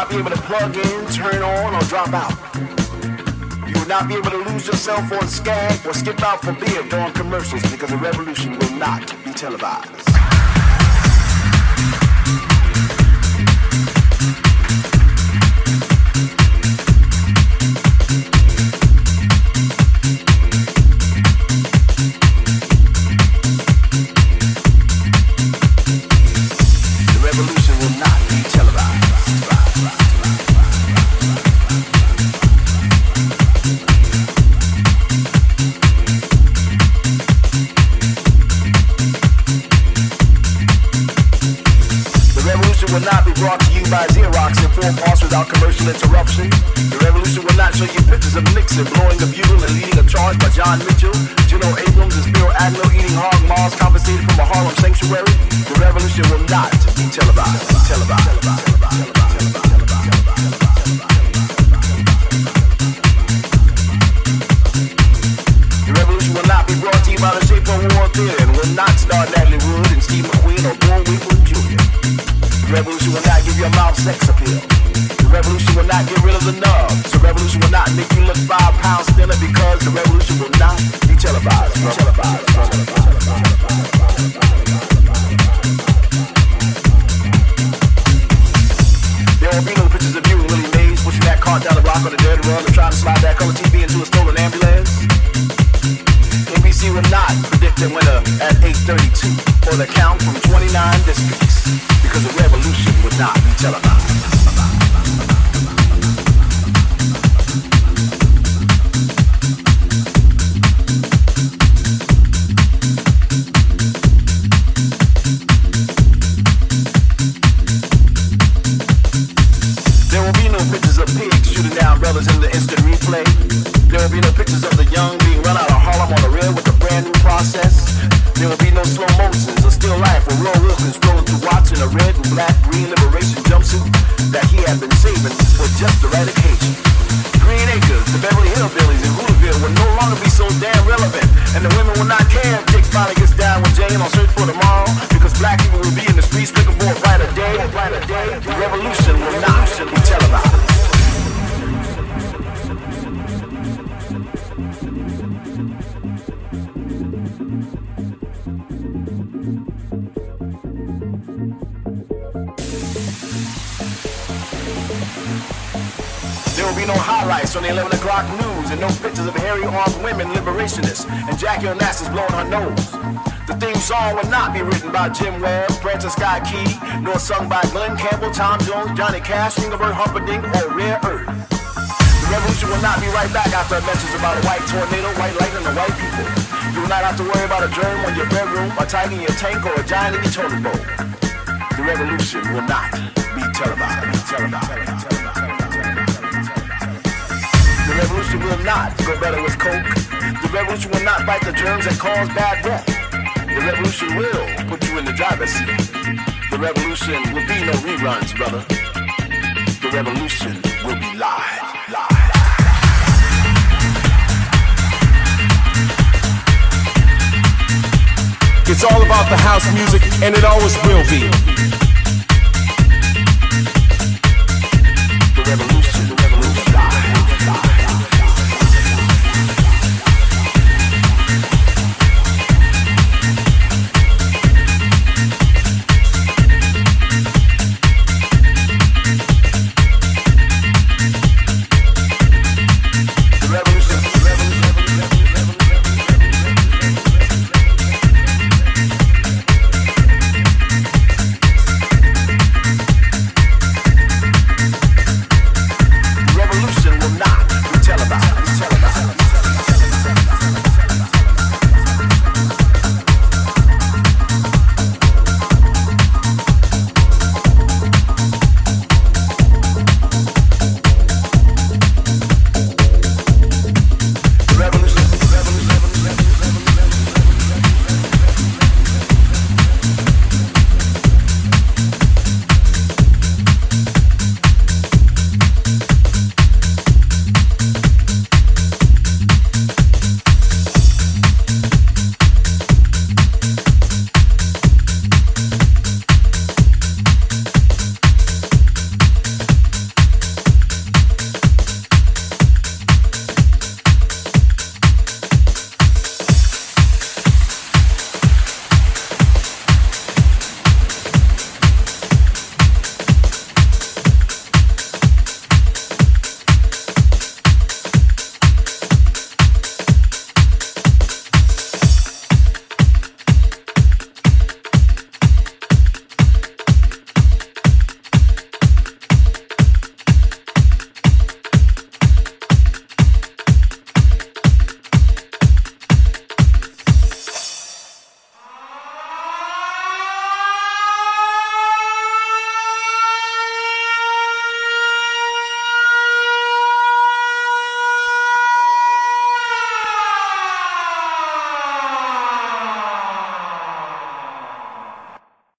Not be able to plug in, turn on, or drop out. You will not be able to lose yourself on Skag or skip out for beer during commercials because the revolution will not be televised. The revolution will not be televised. There will be no highlights on the 11 o'clock news and no pictures of hairy armed women liberationists and Jackie Onassis blowing her nose sung by Glenn Campbell, Tom Jones, Johnny Cash, Engelbert Humperdinck, or Rare Earth. The revolution will not be right back after a message about a white tornado, white lightning, and white people. You will not have to worry about a germ on your bedroom, a tiger in your tank, or a giant in your toilet bowl. The revolution will not be televised. Be televised. The revolution will not go better with coke. The revolution will not fight the germs that cause bad breath. The revolution will put you in the driver's seat. The revolution will be no reruns, brother. The revolution will be live, live. It's all about the house music, and it always will be.